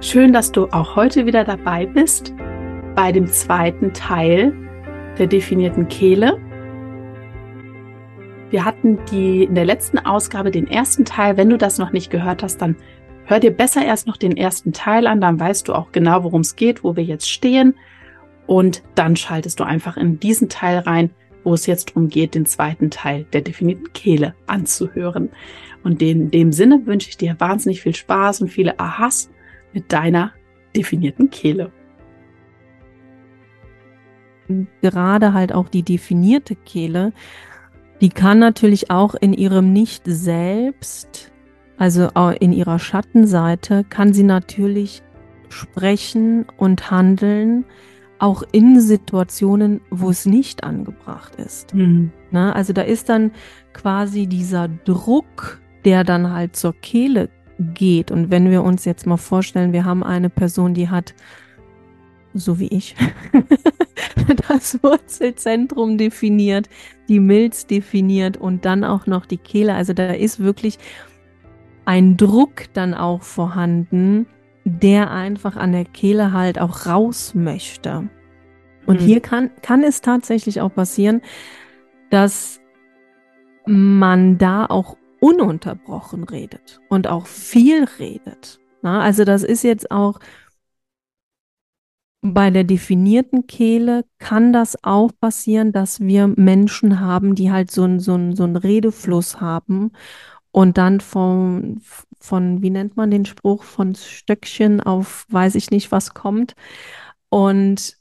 Schön, dass du auch heute wieder dabei bist bei dem zweiten Teil der definierten Kehle. Wir hatten die in der letzten Ausgabe den ersten Teil. Wenn du das noch nicht gehört hast, dann hör dir besser erst noch den ersten Teil an. Dann weißt du auch genau, worum es geht, wo wir jetzt stehen. Und dann schaltest du einfach in diesen Teil rein, wo es jetzt darum geht, den zweiten Teil der definierten Kehle anzuhören. Und in dem Sinne wünsche ich dir wahnsinnig viel Spaß und viele Ahas mit deiner definierten Kehle. Gerade halt auch die definierte Kehle, die kann natürlich auch in ihrem Nicht-Selbst, also in ihrer Schattenseite, kann sie natürlich sprechen und handeln, auch in Situationen, wo es nicht angebracht ist. Mhm. Na, also da ist dann quasi dieser Druck, der dann halt zur Kehle geht. Und wenn wir uns jetzt mal vorstellen, wir haben eine Person, die hat, so wie ich, das Wurzelzentrum definiert, die Milz definiert und dann auch noch die Kehle. Also da ist wirklich ein Druck dann auch vorhanden, der einfach an der Kehle halt auch raus möchte. Und mhm. hier kann, kann es tatsächlich auch passieren, dass man da auch ununterbrochen redet und auch viel redet. Na, also das ist jetzt auch bei der definierten Kehle kann das auch passieren, dass wir Menschen haben, die halt so einen so so einen Redefluss haben und dann von, von, wie nennt man den Spruch, von Stöckchen auf weiß ich nicht was kommt und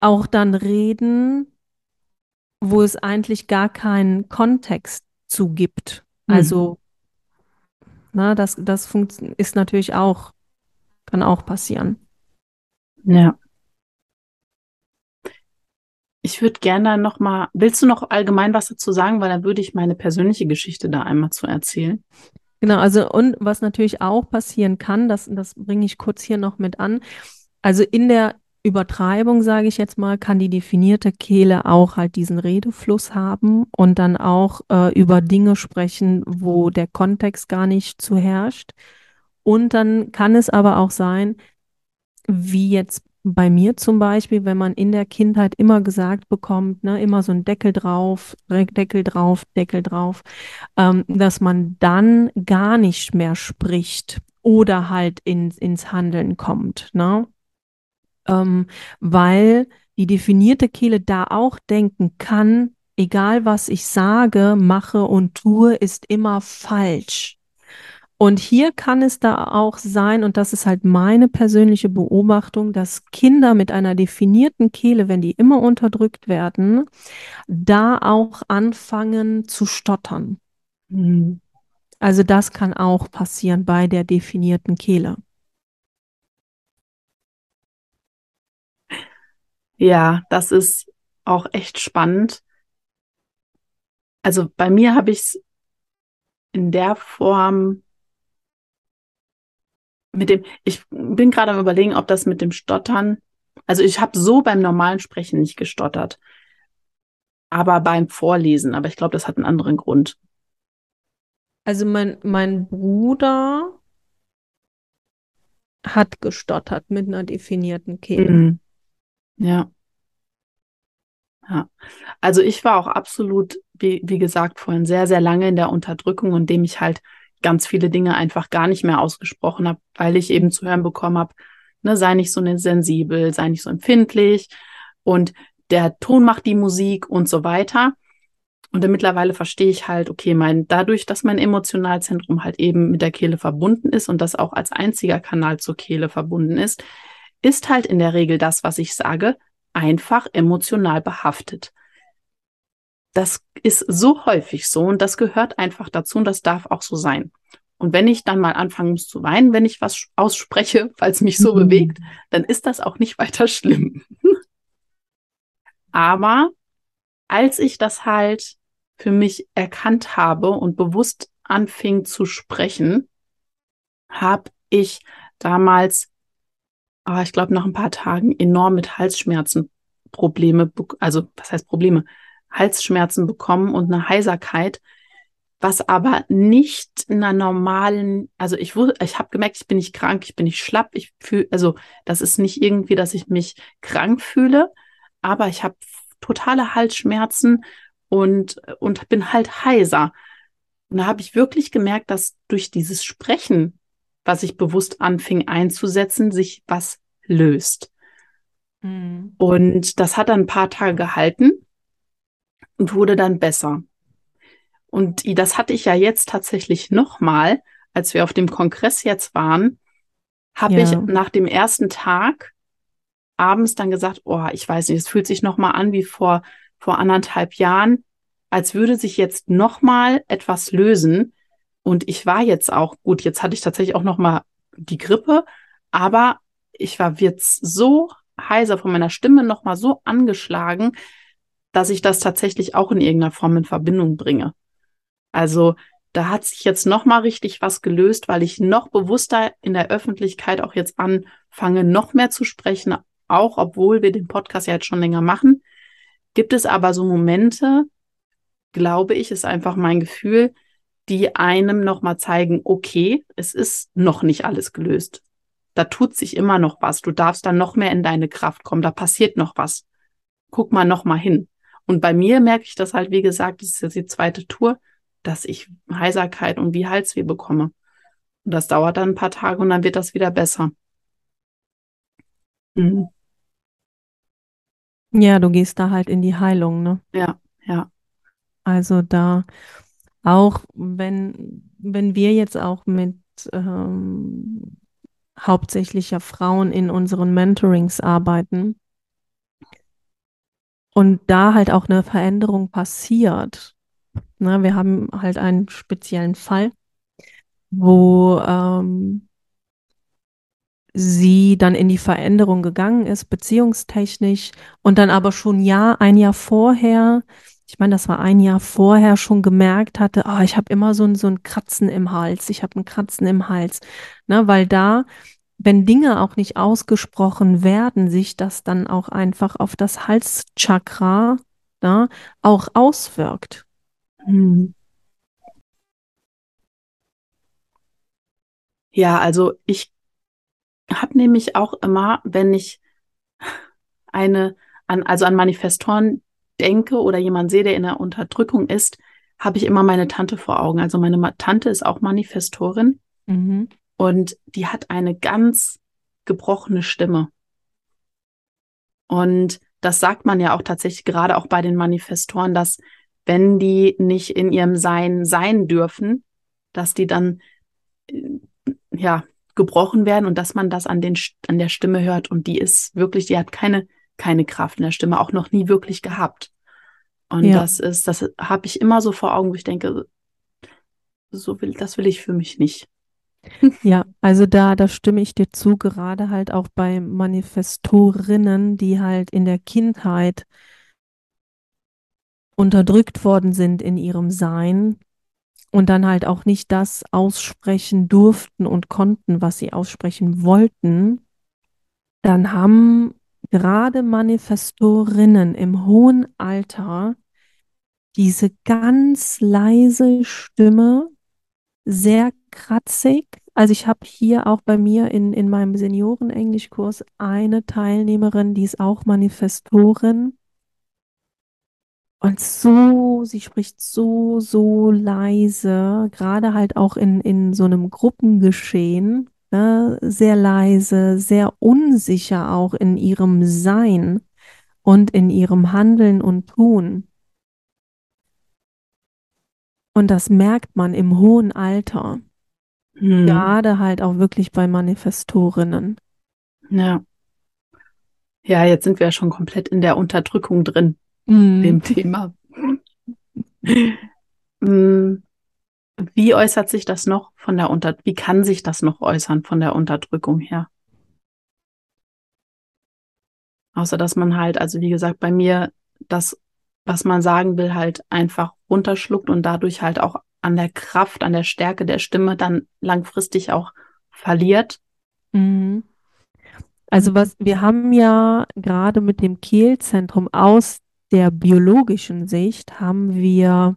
auch dann reden, wo es eigentlich gar keinen Kontext zugibt. Mhm. Also, na, das, das ist natürlich auch, kann auch passieren. Ja. Ich würde gerne noch mal, willst du noch allgemein was dazu sagen, weil dann würde ich meine persönliche Geschichte da einmal zu erzählen. Genau, also und was natürlich auch passieren kann, das, das bringe ich kurz hier noch mit an. Also in der Übertreibung, sage ich jetzt mal, kann die definierte Kehle auch halt diesen Redefluss haben und dann auch äh, über Dinge sprechen, wo der Kontext gar nicht zu herrscht. Und dann kann es aber auch sein, wie jetzt bei mir zum Beispiel, wenn man in der Kindheit immer gesagt bekommt, ne, immer so ein Deckel drauf, Deckel drauf, Deckel drauf, ähm, dass man dann gar nicht mehr spricht oder halt ins, ins Handeln kommt. Ne? Ähm, weil die definierte Kehle da auch denken kann, egal was ich sage, mache und tue, ist immer falsch. Und hier kann es da auch sein, und das ist halt meine persönliche Beobachtung, dass Kinder mit einer definierten Kehle, wenn die immer unterdrückt werden, da auch anfangen zu stottern. Mhm. Also das kann auch passieren bei der definierten Kehle. Ja, das ist auch echt spannend. Also bei mir habe ich es in der Form mit dem, ich bin gerade am überlegen, ob das mit dem Stottern, also ich habe so beim normalen Sprechen nicht gestottert, aber beim Vorlesen, aber ich glaube, das hat einen anderen Grund. Also mein, mein Bruder hat gestottert mit einer definierten Kehle. Mhm. Ja. Ja. Also ich war auch absolut, wie, wie gesagt, vorhin sehr, sehr lange in der Unterdrückung, indem ich halt ganz viele Dinge einfach gar nicht mehr ausgesprochen habe, weil ich eben zu hören bekommen habe, ne, sei nicht so sensibel, sei nicht so empfindlich und der Ton macht die Musik und so weiter. Und dann mittlerweile verstehe ich halt, okay, mein, dadurch, dass mein Emotionalzentrum halt eben mit der Kehle verbunden ist und das auch als einziger Kanal zur Kehle verbunden ist, ist halt in der Regel das, was ich sage, einfach emotional behaftet. Das ist so häufig so und das gehört einfach dazu und das darf auch so sein. Und wenn ich dann mal anfangen muss zu weinen, wenn ich was ausspreche, falls mich so mhm. bewegt, dann ist das auch nicht weiter schlimm. Aber als ich das halt für mich erkannt habe und bewusst anfing zu sprechen, habe ich damals, oh, ich glaube, nach ein paar Tagen enorm mit Halsschmerzen Probleme, also was heißt Probleme? Halsschmerzen bekommen und eine Heiserkeit, was aber nicht in einer normalen, also ich wusste, ich habe gemerkt, ich bin nicht krank, ich bin nicht schlapp, ich fühle, also das ist nicht irgendwie, dass ich mich krank fühle, aber ich habe totale Halsschmerzen und, und bin halt heiser. Und da habe ich wirklich gemerkt, dass durch dieses Sprechen, was ich bewusst anfing einzusetzen, sich was löst. Mhm. Und das hat dann ein paar Tage gehalten und wurde dann besser. Und das hatte ich ja jetzt tatsächlich nochmal, als wir auf dem Kongress jetzt waren, habe ja. ich nach dem ersten Tag abends dann gesagt, oh, ich weiß nicht, es fühlt sich nochmal an wie vor vor anderthalb Jahren, als würde sich jetzt nochmal etwas lösen. Und ich war jetzt auch, gut, jetzt hatte ich tatsächlich auch nochmal die Grippe, aber ich war jetzt so heiser von meiner Stimme nochmal so angeschlagen, dass ich das tatsächlich auch in irgendeiner Form in Verbindung bringe. Also da hat sich jetzt nochmal richtig was gelöst, weil ich noch bewusster in der Öffentlichkeit auch jetzt anfange, noch mehr zu sprechen, auch obwohl wir den Podcast ja jetzt schon länger machen. Gibt es aber so Momente, glaube ich, ist einfach mein Gefühl, die einem nochmal zeigen, okay, es ist noch nicht alles gelöst. Da tut sich immer noch was. Du darfst dann noch mehr in deine Kraft kommen. Da passiert noch was. Guck mal noch mal hin. Und bei mir merke ich das halt, wie gesagt, das ist jetzt die zweite Tour, dass ich Heiserkeit und wie Halsweh bekomme. Und das dauert dann ein paar Tage und dann wird das wieder besser. Mhm. Ja, du gehst da halt in die Heilung, ne? Ja, ja. Also da auch, wenn, wenn wir jetzt auch mit ähm, hauptsächlich ja Frauen in unseren Mentorings arbeiten und da halt auch eine Veränderung passiert. Ne, wir haben halt einen speziellen Fall, wo ähm, sie dann in die Veränderung gegangen ist, beziehungstechnisch, und dann aber schon ja ein Jahr vorher, ich meine, das war ein Jahr vorher, schon gemerkt hatte, oh, ich habe immer so ein, so ein Kratzen im Hals, ich habe ein Kratzen im Hals, ne, weil da, wenn Dinge auch nicht ausgesprochen werden, sich das dann auch einfach auf das Halschakra ne, auch auswirkt. Hm. Ja, also ich habe nämlich auch immer, wenn ich eine, an, also an Manifestoren denke oder jemand sehe, der in der Unterdrückung ist, habe ich immer meine Tante vor Augen. Also meine Tante ist auch Manifestorin mhm. und die hat eine ganz gebrochene Stimme. Und das sagt man ja auch tatsächlich gerade auch bei den Manifestoren, dass wenn die nicht in ihrem Sein sein dürfen, dass die dann ja, gebrochen werden und dass man das an, den, an der Stimme hört und die ist wirklich, die hat keine, keine Kraft in der Stimme, auch noch nie wirklich gehabt. Und ja. das ist, das habe ich immer so vor Augen, wo ich denke, so will, das will ich für mich nicht. Ja, also da, da stimme ich dir zu, gerade halt auch bei Manifestorinnen, die halt in der Kindheit unterdrückt worden sind in ihrem Sein und dann halt auch nicht das aussprechen durften und konnten, was sie aussprechen wollten, dann haben gerade Manifestorinnen im hohen Alter diese ganz leise Stimme, sehr kratzig. Also ich habe hier auch bei mir in, in meinem Senioren-Englischkurs eine Teilnehmerin, die ist auch Manifestorin. Und so, sie spricht so, so leise, gerade halt auch in, in so einem Gruppengeschehen, ne, sehr leise, sehr unsicher auch in ihrem Sein und in ihrem Handeln und Tun. Und das merkt man im hohen Alter. Hm. Gerade halt auch wirklich bei Manifestorinnen. Ja. Ja, jetzt sind wir ja schon komplett in der Unterdrückung drin mm. dem Thema. Mm. Wie äußert sich das noch von der Unter wie kann sich das noch äußern von der Unterdrückung her? Außer dass man halt, also wie gesagt, bei mir das, was man sagen will, halt einfach runterschluckt und dadurch halt auch an der Kraft, an der Stärke der Stimme dann langfristig auch verliert. Mhm. Also was wir haben ja gerade mit dem Kehlzentrum aus der biologischen Sicht haben wir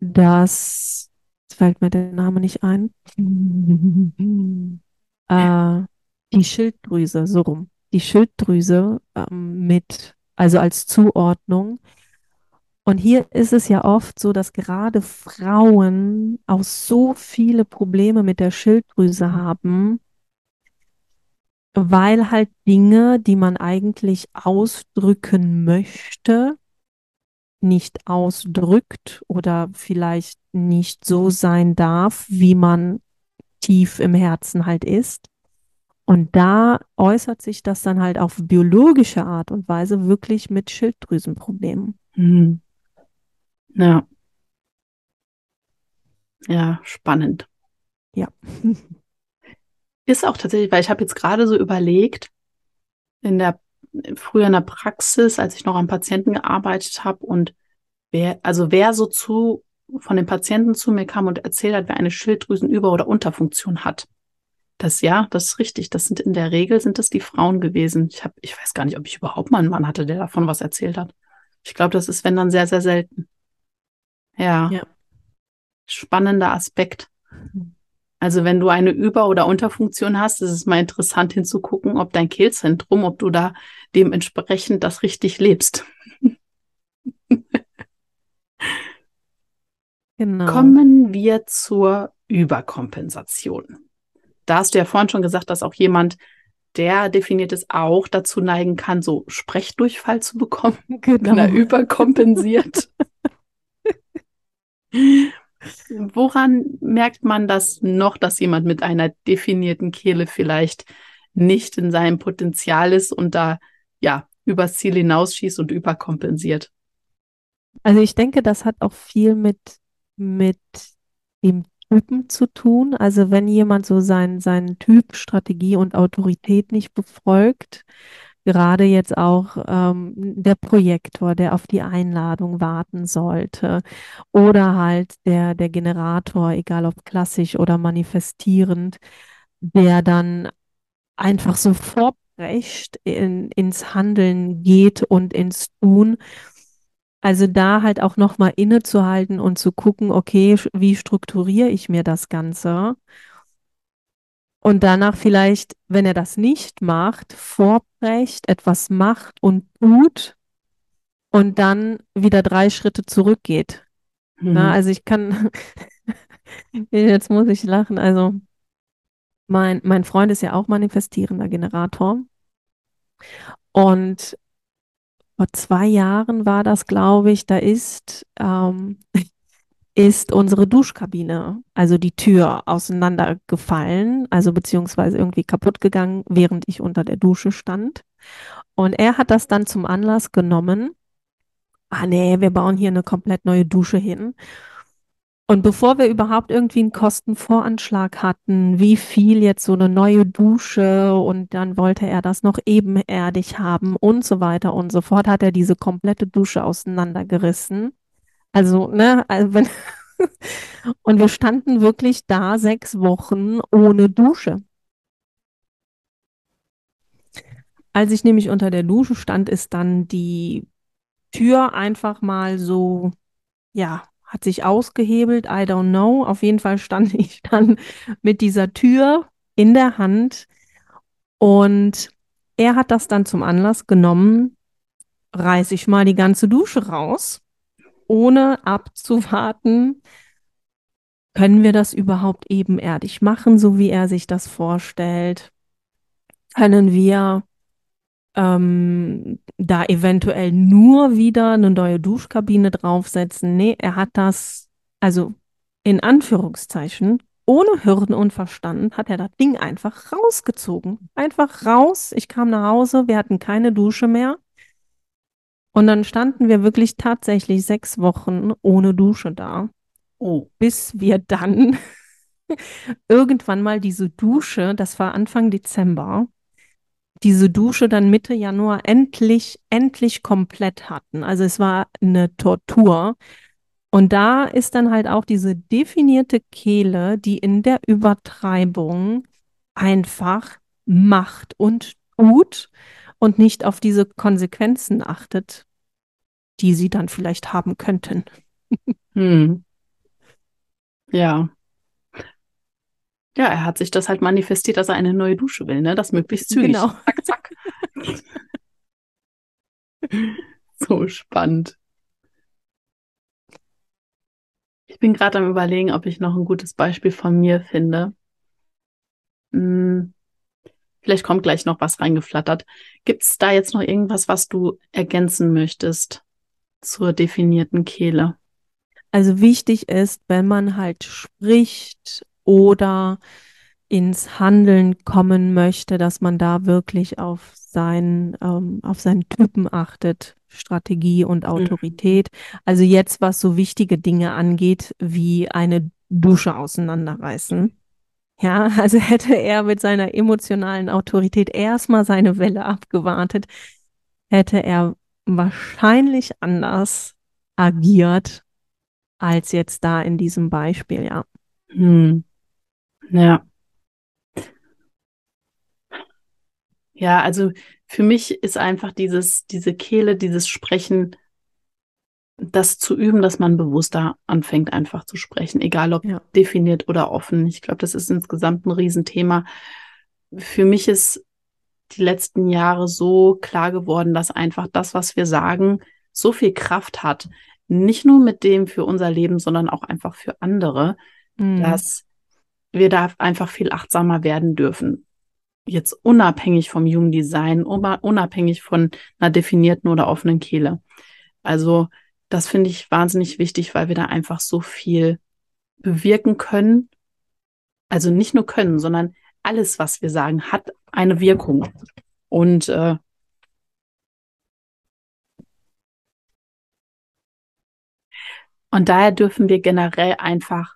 das, jetzt fällt mir der Name nicht ein, äh, die Schilddrüse, so rum. Die Schilddrüse ähm, mit, also als Zuordnung. Und hier ist es ja oft so, dass gerade Frauen auch so viele Probleme mit der Schilddrüse haben, weil halt Dinge, die man eigentlich ausdrücken möchte, nicht ausdrückt oder vielleicht nicht so sein darf, wie man tief im Herzen halt ist. Und da äußert sich das dann halt auf biologische Art und Weise wirklich mit Schilddrüsenproblemen. Mhm. Ja. Ja, spannend. Ja. Ist auch tatsächlich, weil ich habe jetzt gerade so überlegt, in der früher in der Praxis, als ich noch am Patienten gearbeitet habe und wer, also wer so zu von den Patienten zu mir kam und erzählt hat, wer eine Schilddrüsenüber- oder Unterfunktion hat. Das ja, das ist richtig. Das sind in der Regel sind das die Frauen gewesen. Ich habe, ich weiß gar nicht, ob ich überhaupt mal einen Mann hatte, der davon was erzählt hat. Ich glaube, das ist wenn dann sehr, sehr selten. Ja. ja. Spannender Aspekt. Also wenn du eine Über- oder Unterfunktion hast, ist es mal interessant hinzugucken, ob dein Kehlzentrum, ob du da dementsprechend das richtig lebst. Genau. Kommen wir zur Überkompensation. Da hast du ja vorhin schon gesagt, dass auch jemand, der definiert ist, auch dazu neigen kann, so Sprechdurchfall zu bekommen, genau. wenn er überkompensiert. Woran merkt man das noch, dass jemand mit einer definierten Kehle vielleicht nicht in seinem Potenzial ist und da ja übers Ziel hinausschießt und überkompensiert? Also ich denke, das hat auch viel mit, mit dem Typen zu tun. Also wenn jemand so seinen, seinen Typ, Strategie und Autorität nicht befolgt, gerade jetzt auch ähm, der Projektor, der auf die Einladung warten sollte oder halt der, der Generator, egal ob klassisch oder manifestierend, der dann einfach so vorbrecht in, ins Handeln geht und ins Tun. Also da halt auch nochmal innezuhalten und zu gucken, okay, wie strukturiere ich mir das Ganze? Und danach vielleicht, wenn er das nicht macht, vorbrecht, etwas macht und tut und dann wieder drei Schritte zurückgeht. Mhm. Na, also ich kann, jetzt muss ich lachen, also mein, mein Freund ist ja auch manifestierender Generator und vor zwei Jahren war das, glaube ich, da ist, ähm, ist unsere Duschkabine, also die Tür auseinandergefallen, also beziehungsweise irgendwie kaputt gegangen, während ich unter der Dusche stand. Und er hat das dann zum Anlass genommen, ah nee, wir bauen hier eine komplett neue Dusche hin. Und bevor wir überhaupt irgendwie einen Kostenvoranschlag hatten, wie viel jetzt so eine neue Dusche und dann wollte er das noch ebenerdig haben und so weiter und so fort, hat er diese komplette Dusche auseinandergerissen. Also, ne, also wenn und wir standen wirklich da sechs Wochen ohne Dusche. Als ich nämlich unter der Dusche stand, ist dann die Tür einfach mal so, ja, hat sich ausgehebelt, I don't know. Auf jeden Fall stand ich dann mit dieser Tür in der Hand und er hat das dann zum Anlass genommen, reiß ich mal die ganze Dusche raus, ohne abzuwarten, können wir das überhaupt ebenerdig machen, so wie er sich das vorstellt? Können wir ähm, da eventuell nur wieder eine neue Duschkabine draufsetzen. Nee, er hat das, also in Anführungszeichen, ohne Hirn und Verstand, hat er das Ding einfach rausgezogen. Einfach raus. Ich kam nach Hause, wir hatten keine Dusche mehr. Und dann standen wir wirklich tatsächlich sechs Wochen ohne Dusche da. Oh. Bis wir dann irgendwann mal diese Dusche, das war Anfang Dezember, diese Dusche dann Mitte Januar endlich, endlich komplett hatten. Also es war eine Tortur. Und da ist dann halt auch diese definierte Kehle, die in der Übertreibung einfach macht und tut und nicht auf diese Konsequenzen achtet, die sie dann vielleicht haben könnten. Hm. Ja, ja, er hat sich das halt manifestiert, dass er eine neue Dusche will, ne? Das möglichst zügig. Genau. Zack, zack. so spannend. Ich bin gerade am überlegen, ob ich noch ein gutes Beispiel von mir finde. Hm, vielleicht kommt gleich noch was reingeflattert. Gibt es da jetzt noch irgendwas, was du ergänzen möchtest zur definierten Kehle? Also wichtig ist, wenn man halt spricht oder ins Handeln kommen möchte, dass man da wirklich auf sein, ähm, auf seinen Typen achtet, Strategie und mhm. Autorität. Mhm. Also jetzt, was so wichtige Dinge angeht, wie eine Dusche auseinanderreißen. Ja, also hätte er mit seiner emotionalen Autorität erstmal seine Welle abgewartet, hätte er wahrscheinlich anders agiert als jetzt da in diesem Beispiel, ja. Hm. Ja. Ja, also für mich ist einfach dieses, diese Kehle, dieses Sprechen, das zu üben, dass man bewusster anfängt, einfach zu sprechen, egal ob ja. definiert oder offen. Ich glaube, das ist insgesamt ein Riesenthema. Für mich ist die letzten Jahre so klar geworden, dass einfach das, was wir sagen, so viel Kraft hat. Nicht nur mit dem für unser Leben, sondern auch einfach für andere, mhm. dass wir da einfach viel achtsamer werden dürfen. Jetzt unabhängig vom Jugenddesign, unabhängig von einer definierten oder offenen Kehle. Also das finde ich wahnsinnig wichtig, weil wir da einfach so viel bewirken können. Also nicht nur können, sondern alles, was wir sagen, hat eine Wirkung. Und äh, und daher dürfen wir generell einfach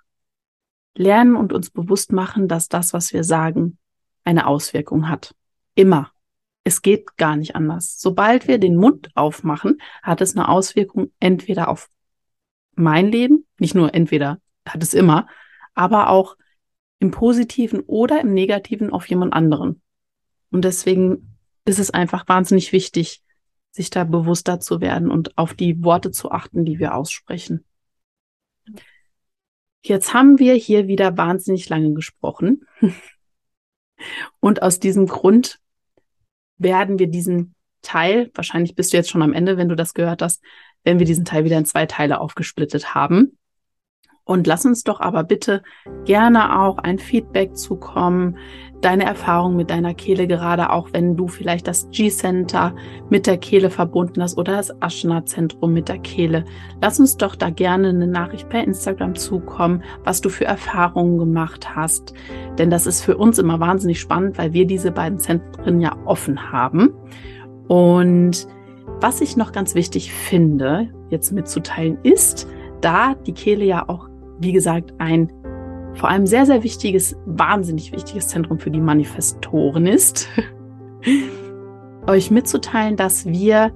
lernen und uns bewusst machen, dass das, was wir sagen, eine Auswirkung hat. Immer. Es geht gar nicht anders. Sobald wir den Mund aufmachen, hat es eine Auswirkung entweder auf mein Leben, nicht nur entweder hat es immer, aber auch im positiven oder im negativen auf jemand anderen. Und deswegen ist es einfach wahnsinnig wichtig, sich da bewusster zu werden und auf die Worte zu achten, die wir aussprechen. Jetzt haben wir hier wieder wahnsinnig lange gesprochen. Und aus diesem Grund werden wir diesen Teil, wahrscheinlich bist du jetzt schon am Ende, wenn du das gehört hast, wenn wir diesen Teil wieder in zwei Teile aufgesplittet haben. Und lass uns doch aber bitte gerne auch ein Feedback zukommen, deine Erfahrung mit deiner Kehle, gerade auch wenn du vielleicht das G-Center mit der Kehle verbunden hast oder das Aschna-Zentrum mit der Kehle. Lass uns doch da gerne eine Nachricht per Instagram zukommen, was du für Erfahrungen gemacht hast. Denn das ist für uns immer wahnsinnig spannend, weil wir diese beiden Zentren ja offen haben. Und was ich noch ganz wichtig finde, jetzt mitzuteilen, ist, da die Kehle ja auch wie gesagt, ein vor allem sehr, sehr wichtiges, wahnsinnig wichtiges Zentrum für die Manifestoren ist, euch mitzuteilen, dass wir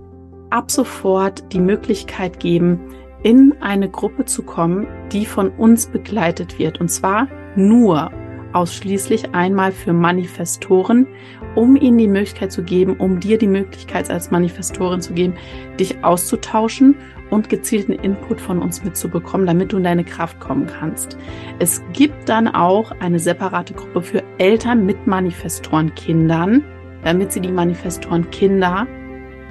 ab sofort die Möglichkeit geben, in eine Gruppe zu kommen, die von uns begleitet wird. Und zwar nur ausschließlich einmal für Manifestoren, um ihnen die Möglichkeit zu geben, um dir die Möglichkeit als Manifestorin zu geben, dich auszutauschen und gezielten Input von uns mitzubekommen, damit du in deine Kraft kommen kannst. Es gibt dann auch eine separate Gruppe für Eltern mit Manifestorenkindern, damit sie die Manifestorenkinder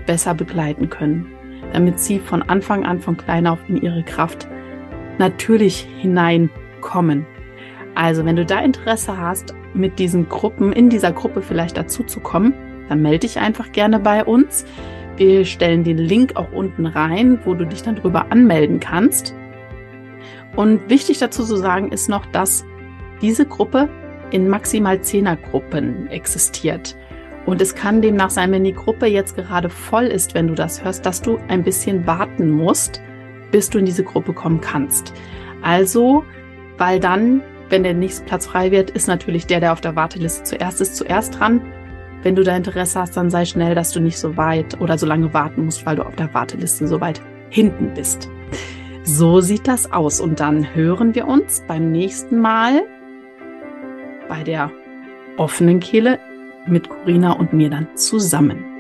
besser begleiten können, damit sie von Anfang an, von klein auf in ihre Kraft natürlich hineinkommen. Also, wenn du da Interesse hast, mit diesen Gruppen, in dieser Gruppe vielleicht dazu zu kommen, dann melde dich einfach gerne bei uns. Wir stellen den Link auch unten rein, wo du dich dann drüber anmelden kannst. Und wichtig dazu zu sagen ist noch, dass diese Gruppe in maximal Zehnergruppen existiert. Und es kann demnach sein, wenn die Gruppe jetzt gerade voll ist, wenn du das hörst, dass du ein bisschen warten musst, bis du in diese Gruppe kommen kannst. Also, weil dann, wenn der nächste Platz frei wird, ist natürlich der, der auf der Warteliste zuerst ist, zuerst dran. Wenn du da Interesse hast, dann sei schnell, dass du nicht so weit oder so lange warten musst, weil du auf der Warteliste so weit hinten bist. So sieht das aus. Und dann hören wir uns beim nächsten Mal bei der offenen Kehle mit Corina und mir dann zusammen.